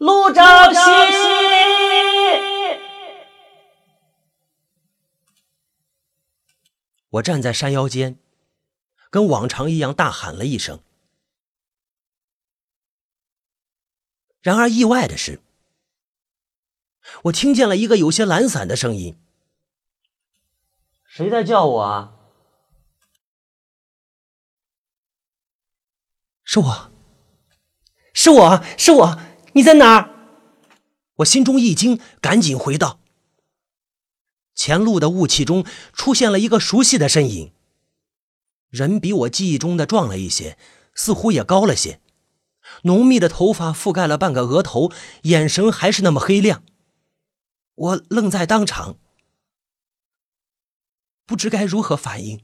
陆兆熙！我站在山腰间，跟往常一样大喊了一声。然而意外的是，我听见了一个有些懒散的声音：“谁在叫我啊？”“是我，是我，是我！你在哪儿？”我心中一惊，赶紧回道。前路的雾气中出现了一个熟悉的身影，人比我记忆中的壮了一些，似乎也高了些。浓密的头发覆盖了半个额头，眼神还是那么黑亮。我愣在当场，不知该如何反应。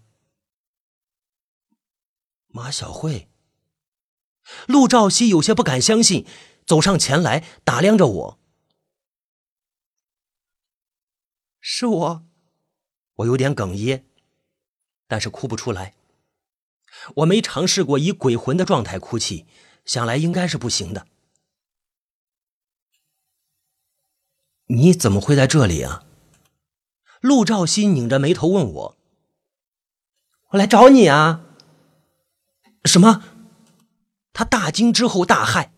马小慧，陆兆熙有些不敢相信，走上前来打量着我。是我，我有点哽咽，但是哭不出来。我没尝试过以鬼魂的状态哭泣。想来应该是不行的。你怎么会在这里啊？陆兆熙拧着眉头问我：“我来找你啊！”什么？他大惊之后大骇。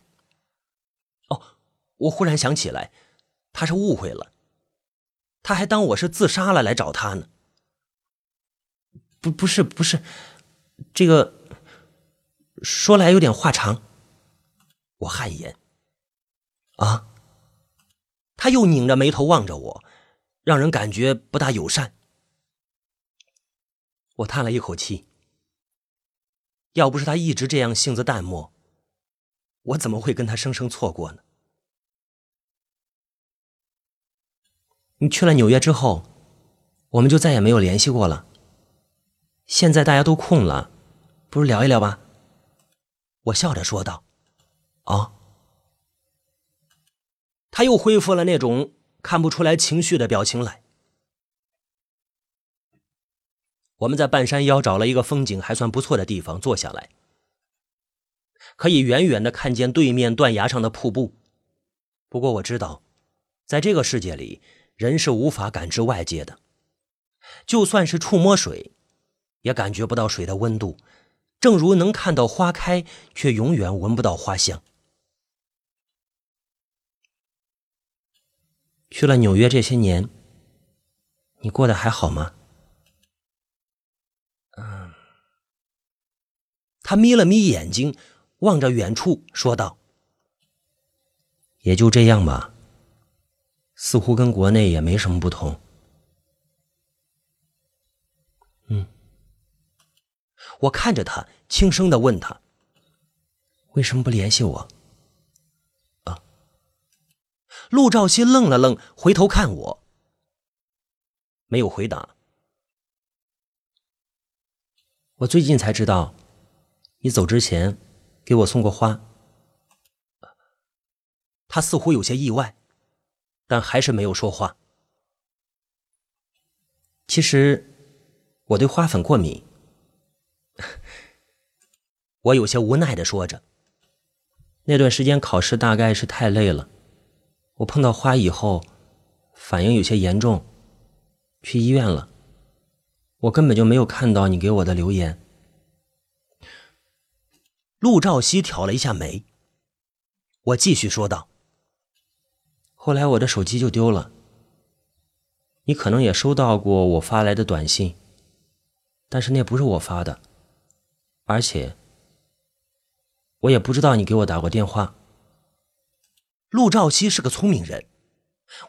我忽然想起来，他是误会了，他还当我是自杀了来找他呢。不，不是，不是，这个说来有点话长。我汗颜。啊！他又拧着眉头望着我，让人感觉不大友善。我叹了一口气。要不是他一直这样性子淡漠，我怎么会跟他生生错过呢？你去了纽约之后，我们就再也没有联系过了。现在大家都空了，不如聊一聊吧。我笑着说道。啊！他又恢复了那种看不出来情绪的表情来。我们在半山腰找了一个风景还算不错的地方坐下来，可以远远的看见对面断崖上的瀑布。不过我知道，在这个世界里，人是无法感知外界的，就算是触摸水，也感觉不到水的温度，正如能看到花开，却永远闻不到花香。去了纽约这些年，你过得还好吗？嗯。他眯了眯眼睛，望着远处说道：“也就这样吧，似乎跟国内也没什么不同。”嗯。我看着他，轻声的问他：“为什么不联系我？”啊陆兆熙愣了愣，回头看我，没有回答。我最近才知道，你走之前给我送过花。他似乎有些意外，但还是没有说话。其实我对花粉过敏。我有些无奈的说着，那段时间考试大概是太累了。我碰到花以后，反应有些严重，去医院了。我根本就没有看到你给我的留言。陆兆熙挑了一下眉，我继续说道：“后来我的手机就丢了，你可能也收到过我发来的短信，但是那不是我发的，而且我也不知道你给我打过电话。”陆兆熙是个聪明人，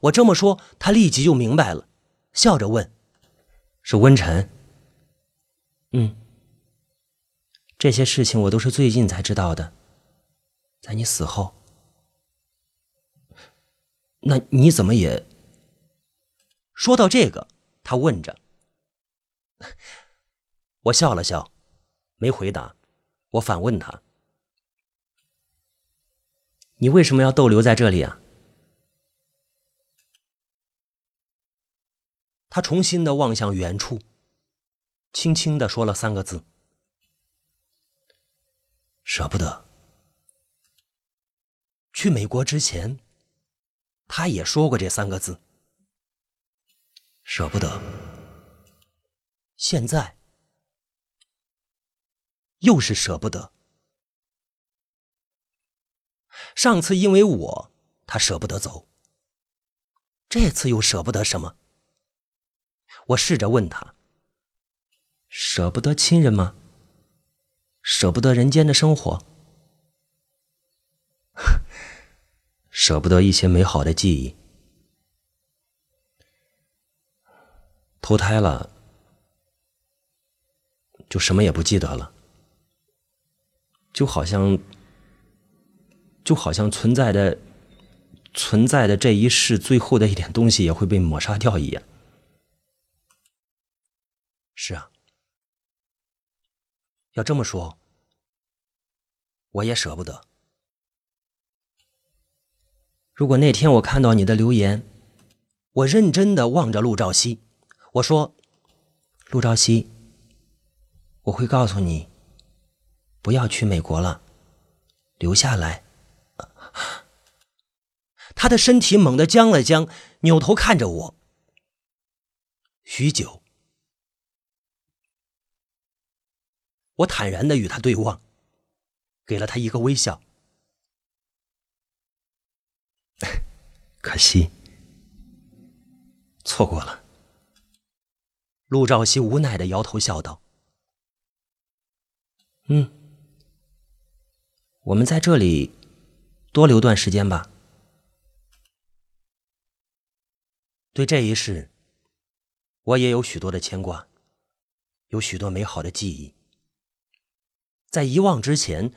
我这么说，他立即就明白了，笑着问：“是温晨？”“嗯，这些事情我都是最近才知道的，在你死后。那你怎么也……”说到这个，他问着。我笑了笑，没回答。我反问他。你为什么要逗留在这里啊？他重新的望向远处，轻轻的说了三个字：“舍不得。”去美国之前，他也说过这三个字：舍不得。现在又是舍不得。上次因为我，他舍不得走。这次又舍不得什么？我试着问他：舍不得亲人吗？舍不得人间的生活？舍不得一些美好的记忆？投胎了，就什么也不记得了，就好像，就好像存在的。存在的这一世最后的一点东西也会被抹杀掉一样。是啊，要这么说，我也舍不得。如果那天我看到你的留言，我认真的望着陆兆熙，我说：“陆兆熙，我会告诉你，不要去美国了，留下来。”他的身体猛地僵了僵，扭头看着我。许久，我坦然的与他对望，给了他一个微笑。可惜，错过了。陆兆熙无奈的摇头笑道：“嗯，我们在这里多留段时间吧。”对这一世，我也有许多的牵挂，有许多美好的记忆。在遗忘之前，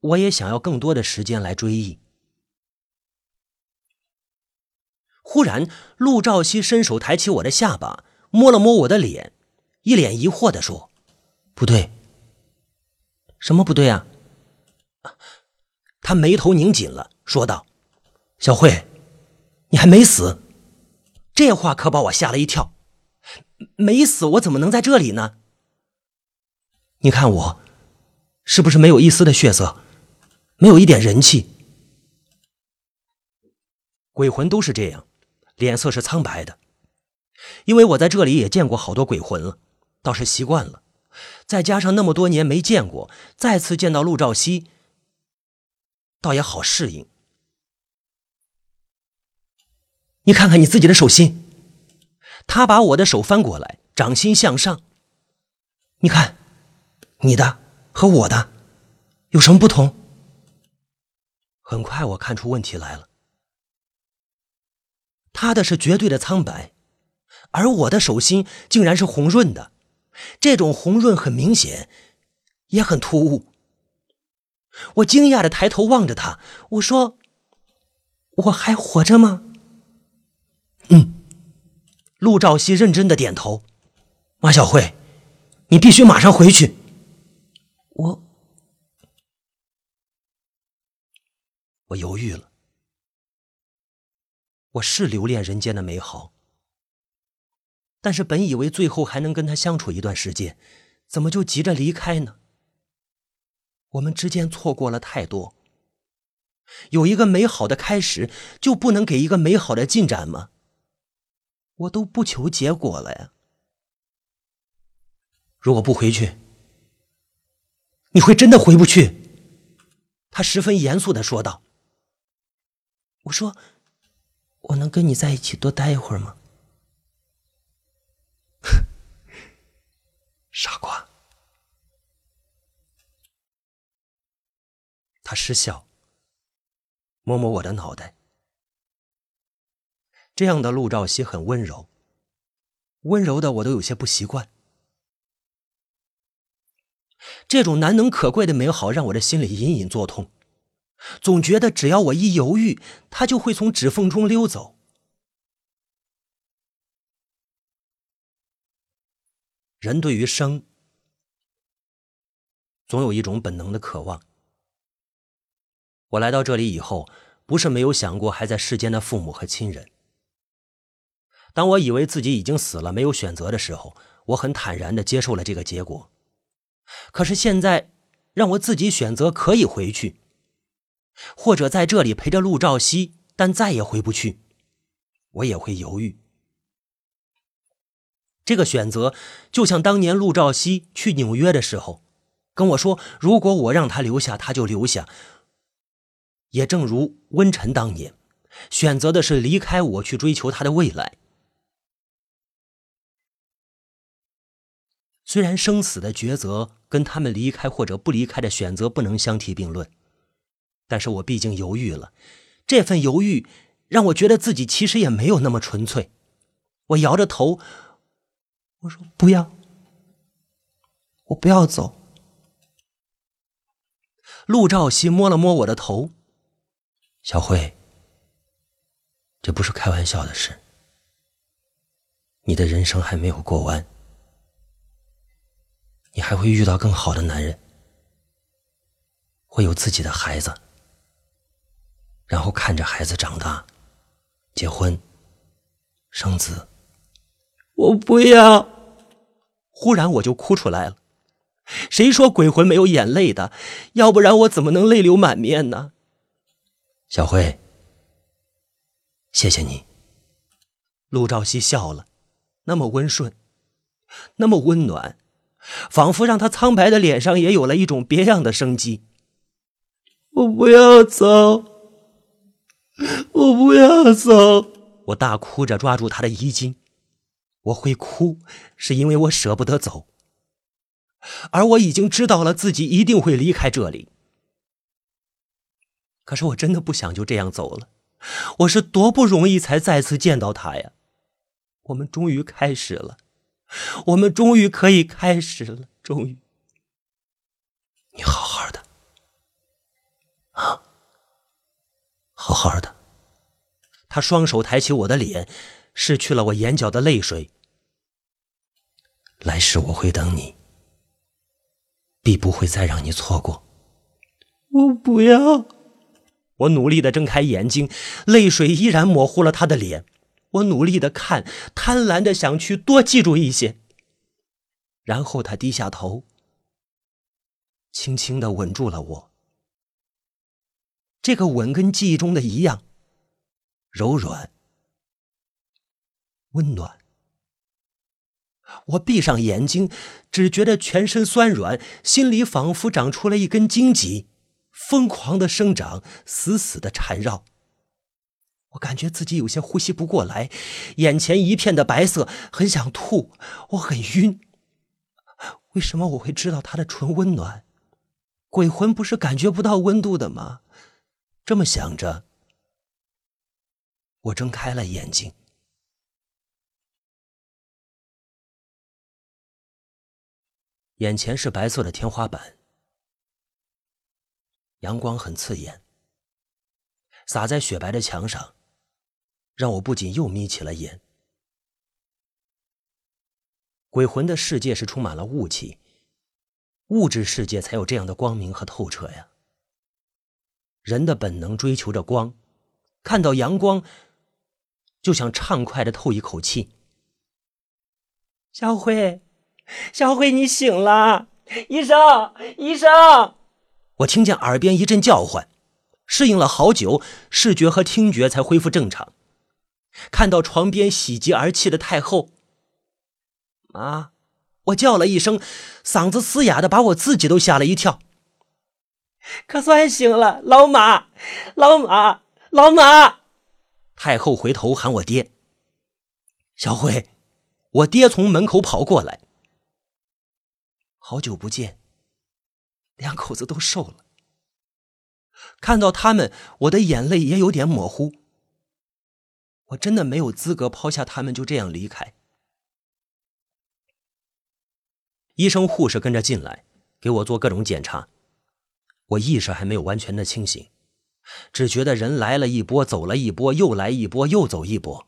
我也想要更多的时间来追忆。忽然，陆兆熙伸手抬起我的下巴，摸了摸我的脸，一脸疑惑的说：“不对，什么不对啊？”他眉头拧紧了，说道：“小慧，你还没死。”这话可把我吓了一跳，没死我怎么能在这里呢？你看我，是不是没有一丝的血色，没有一点人气？鬼魂都是这样，脸色是苍白的。因为我在这里也见过好多鬼魂了，倒是习惯了。再加上那么多年没见过，再次见到陆兆熙，倒也好适应。你看看你自己的手心，他把我的手翻过来，掌心向上。你看，你的和我的有什么不同？很快我看出问题来了，他的是绝对的苍白，而我的手心竟然是红润的。这种红润很明显，也很突兀。我惊讶的抬头望着他，我说：“我还活着吗？”嗯，陆兆熙认真的点头。马小慧，你必须马上回去。我，我犹豫了。我是留恋人间的美好，但是本以为最后还能跟他相处一段时间，怎么就急着离开呢？我们之间错过了太多。有一个美好的开始，就不能给一个美好的进展吗？我都不求结果了呀！如果不回去，你会真的回不去。他十分严肃的说道。我说：“我能跟你在一起多待一会儿吗？” 傻瓜！他失笑，摸摸我的脑袋。这样的陆兆熙很温柔，温柔的我都有些不习惯。这种难能可贵的美好让我的心里隐隐作痛，总觉得只要我一犹豫，他就会从指缝中溜走。人对于生，总有一种本能的渴望。我来到这里以后，不是没有想过还在世间的父母和亲人。当我以为自己已经死了，没有选择的时候，我很坦然的接受了这个结果。可是现在，让我自己选择可以回去，或者在这里陪着陆兆熙，但再也回不去，我也会犹豫。这个选择就像当年陆兆熙去纽约的时候，跟我说：“如果我让他留下，他就留下。”也正如温晨当年选择的是离开我去追求他的未来。虽然生死的抉择跟他们离开或者不离开的选择不能相提并论，但是我毕竟犹豫了。这份犹豫让我觉得自己其实也没有那么纯粹。我摇着头。我说不要，我不要走。陆兆熙摸了摸我的头，小慧，这不是开玩笑的事。你的人生还没有过完，你还会遇到更好的男人，会有自己的孩子，然后看着孩子长大，结婚，生子。我不要！忽然我就哭出来了。谁说鬼魂没有眼泪的？要不然我怎么能泪流满面呢？小慧，谢谢你。陆兆熙笑了，那么温顺，那么温暖，仿佛让他苍白的脸上也有了一种别样的生机。我不要走，我不要走！我大哭着抓住他的衣襟。我会哭，是因为我舍不得走，而我已经知道了自己一定会离开这里。可是我真的不想就这样走了，我是多不容易才再次见到他呀！我们终于开始了，我们终于可以开始了，终于。你好好的，啊，好好的。他双手抬起我的脸。拭去了我眼角的泪水。来世我会等你，必不会再让你错过。我不要！我努力的睁开眼睛，泪水依然模糊了他的脸。我努力的看，贪婪的想去多记住一些。然后他低下头，轻轻的吻住了我。这个吻跟记忆中的一样，柔软。温暖。我闭上眼睛，只觉得全身酸软，心里仿佛长出了一根荆棘，疯狂的生长，死死的缠绕。我感觉自己有些呼吸不过来，眼前一片的白色，很想吐。我很晕。为什么我会知道他的唇温暖？鬼魂不是感觉不到温度的吗？这么想着，我睁开了眼睛。眼前是白色的天花板，阳光很刺眼，洒在雪白的墙上，让我不仅又眯起了眼。鬼魂的世界是充满了雾气，物质世界才有这样的光明和透彻呀。人的本能追求着光，看到阳光，就想畅快的透一口气。小慧。小慧，你醒了！医生，医生！我听见耳边一阵叫唤，适应了好久，视觉和听觉才恢复正常。看到床边喜极而泣的太后，妈！我叫了一声，嗓子嘶哑的，把我自己都吓了一跳。可算醒了，老马，老马，老马！太后回头喊我爹。小辉，我爹从门口跑过来。好久不见，两口子都瘦了。看到他们，我的眼泪也有点模糊。我真的没有资格抛下他们就这样离开。医生、护士跟着进来，给我做各种检查。我意识还没有完全的清醒，只觉得人来了一波，走了一波，又来一波，又走一波。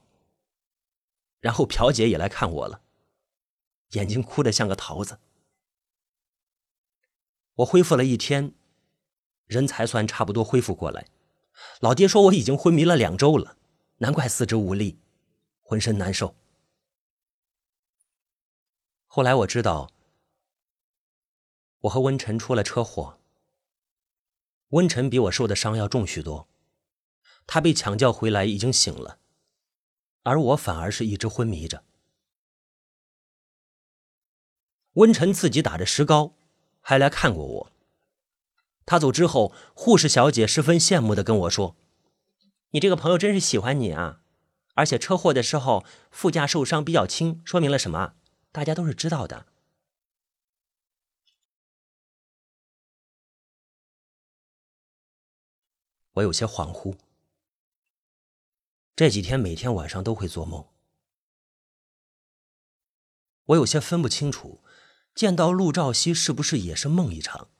然后朴姐也来看我了，眼睛哭得像个桃子。我恢复了一天，人才算差不多恢复过来。老爹说我已经昏迷了两周了，难怪四肢无力，浑身难受。后来我知道，我和温晨出了车祸，温晨比我受的伤要重许多，他被抢救回来已经醒了，而我反而是一直昏迷着。温晨自己打着石膏，还来看过我。他走之后，护士小姐十分羡慕的跟我说：“你这个朋友真是喜欢你啊！而且车祸的时候副驾受伤比较轻，说明了什么？大家都是知道的。”我有些恍惚。这几天每天晚上都会做梦，我有些分不清楚，见到陆兆熙是不是也是梦一场？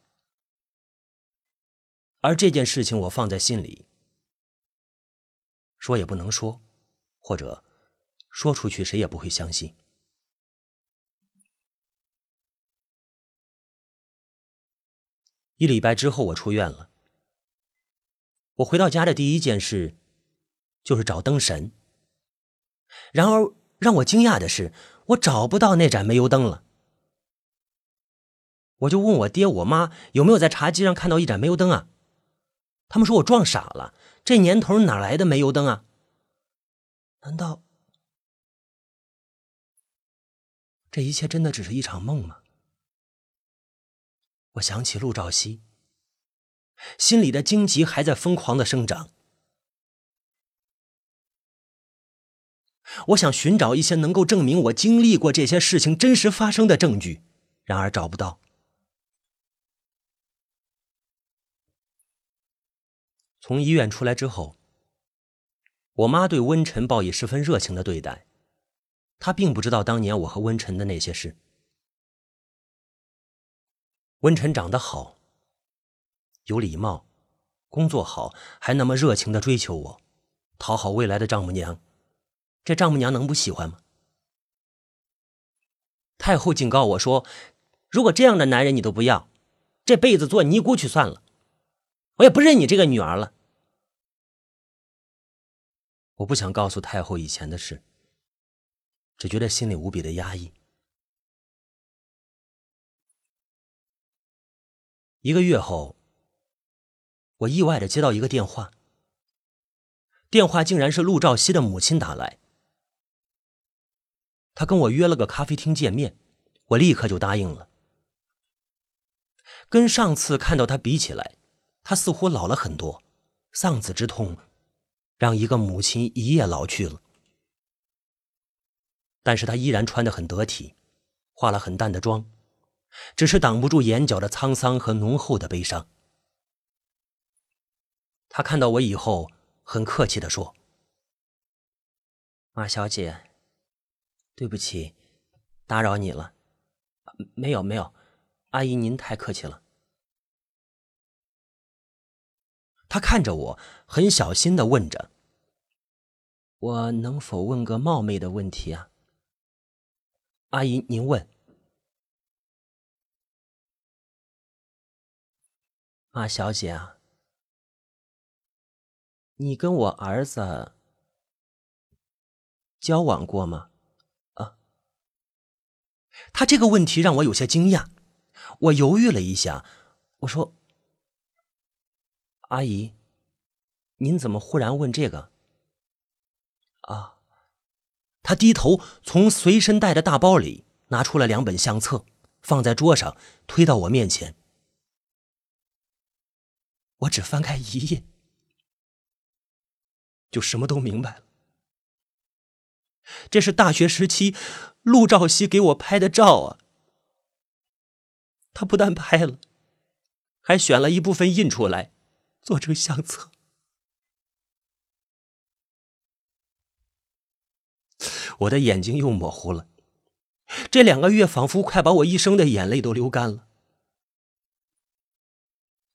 而这件事情我放在心里，说也不能说，或者说出去谁也不会相信。一礼拜之后，我出院了。我回到家的第一件事，就是找灯神。然而让我惊讶的是，我找不到那盏煤油灯了。我就问我爹我妈有没有在茶几上看到一盏煤油灯啊？他们说我撞傻了，这年头哪来的煤油灯啊？难道这一切真的只是一场梦吗？我想起陆兆熙。心里的荆棘还在疯狂的生长。我想寻找一些能够证明我经历过这些事情真实发生的证据，然而找不到。从医院出来之后，我妈对温晨报以十分热情的对待。她并不知道当年我和温晨的那些事。温晨长得好。有礼貌，工作好，还那么热情的追求我，讨好未来的丈母娘，这丈母娘能不喜欢吗？太后警告我说：“如果这样的男人你都不要，这辈子做尼姑去算了，我也不认你这个女儿了。”我不想告诉太后以前的事，只觉得心里无比的压抑。一个月后。我意外的接到一个电话，电话竟然是陆兆熙的母亲打来。他跟我约了个咖啡厅见面，我立刻就答应了。跟上次看到他比起来，他似乎老了很多，丧子之痛让一个母亲一夜老去了。但是他依然穿得很得体，化了很淡的妆，只是挡不住眼角的沧桑和浓厚的悲伤。他看到我以后，很客气的说：“马小姐，对不起，打扰你了。没有没有，阿姨您太客气了。”他看着我，很小心的问着：“我能否问个冒昧的问题啊？”阿姨，您问。马小姐啊。你跟我儿子交往过吗？啊，他这个问题让我有些惊讶。我犹豫了一下，我说：“阿姨，您怎么忽然问这个？”啊，他低头从随身带的大包里拿出了两本相册，放在桌上，推到我面前。我只翻开一页。就什么都明白了。这是大学时期陆兆熙给我拍的照啊。他不但拍了，还选了一部分印出来，做成相册。我的眼睛又模糊了，这两个月仿佛快把我一生的眼泪都流干了。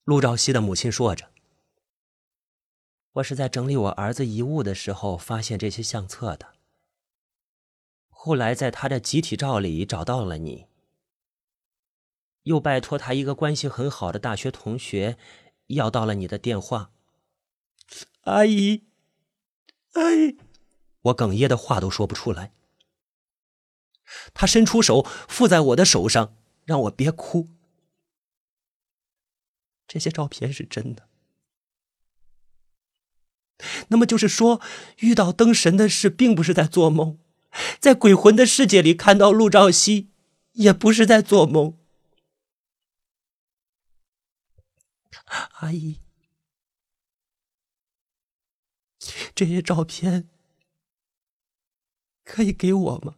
陆兆熙的母亲说着。我是在整理我儿子遗物的时候发现这些相册的。后来在他的集体照里找到了你，又拜托他一个关系很好的大学同学要到了你的电话。阿姨，阿姨，我哽咽的话都说不出来。他伸出手附在我的手上，让我别哭。这些照片是真的。那么就是说，遇到灯神的事并不是在做梦，在鬼魂的世界里看到陆兆熙，也不是在做梦。阿姨，这些照片可以给我吗？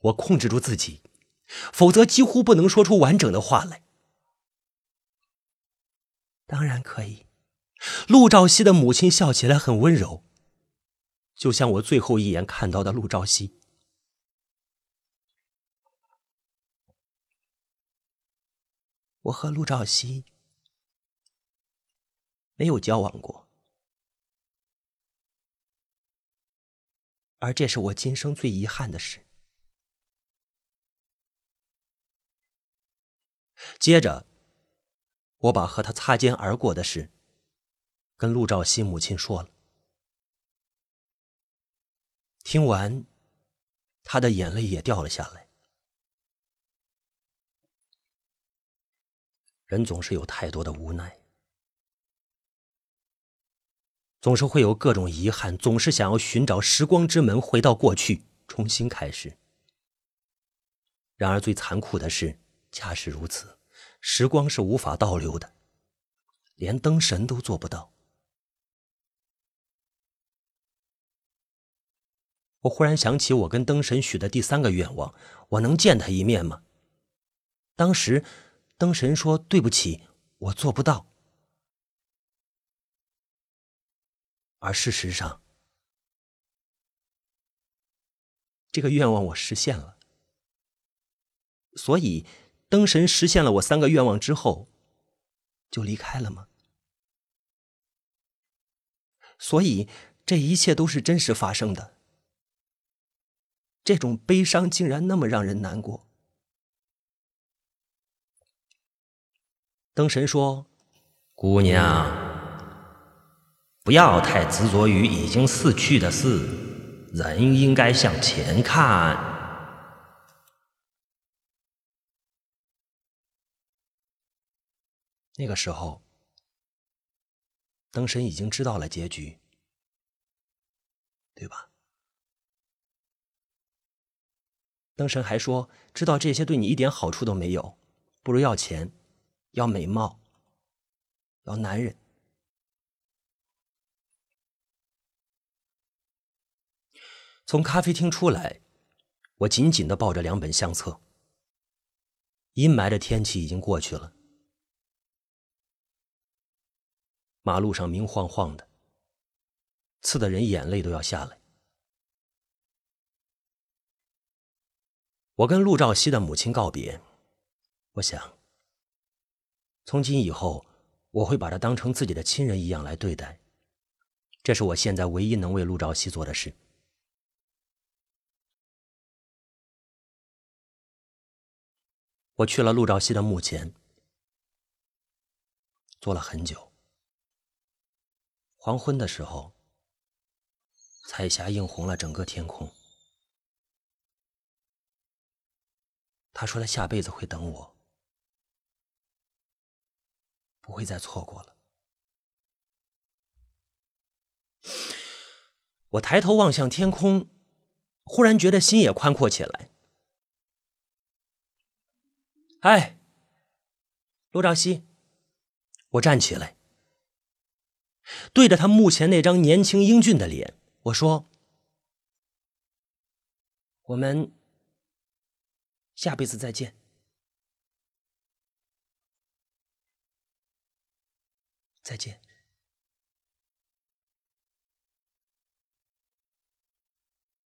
我控制住自己，否则几乎不能说出完整的话来。当然可以。陆兆熙的母亲笑起来很温柔，就像我最后一眼看到的陆兆熙。我和陆兆熙没有交往过，而这是我今生最遗憾的事。接着，我把和他擦肩而过的事跟陆兆熙母亲说了。听完，他的眼泪也掉了下来。人总是有太多的无奈，总是会有各种遗憾，总是想要寻找时光之门，回到过去，重新开始。然而，最残酷的是，恰是如此。时光是无法倒流的，连灯神都做不到。我忽然想起我跟灯神许的第三个愿望：我能见他一面吗？当时，灯神说：“对不起，我做不到。”而事实上，这个愿望我实现了。所以。灯神实现了我三个愿望之后，就离开了吗？所以这一切都是真实发生的。这种悲伤竟然那么让人难过。灯神说：“姑娘，不要太执着于已经逝去的事，人应该向前看。”那个时候，灯神已经知道了结局，对吧？灯神还说，知道这些对你一点好处都没有，不如要钱，要美貌，要男人。从咖啡厅出来，我紧紧的抱着两本相册。阴霾的天气已经过去了。马路上明晃晃的，刺得人眼泪都要下来。我跟陆兆熙的母亲告别，我想，从今以后，我会把她当成自己的亲人一样来对待。这是我现在唯一能为陆兆熙做的事。我去了陆兆熙的墓前，坐了很久。黄昏的时候，彩霞映红了整个天空。他说他下辈子会等我，不会再错过了。我抬头望向天空，忽然觉得心也宽阔起来。哎，陆兆熙，我站起来。对着他目前那张年轻英俊的脸，我说：“我们下辈子再见，再见。”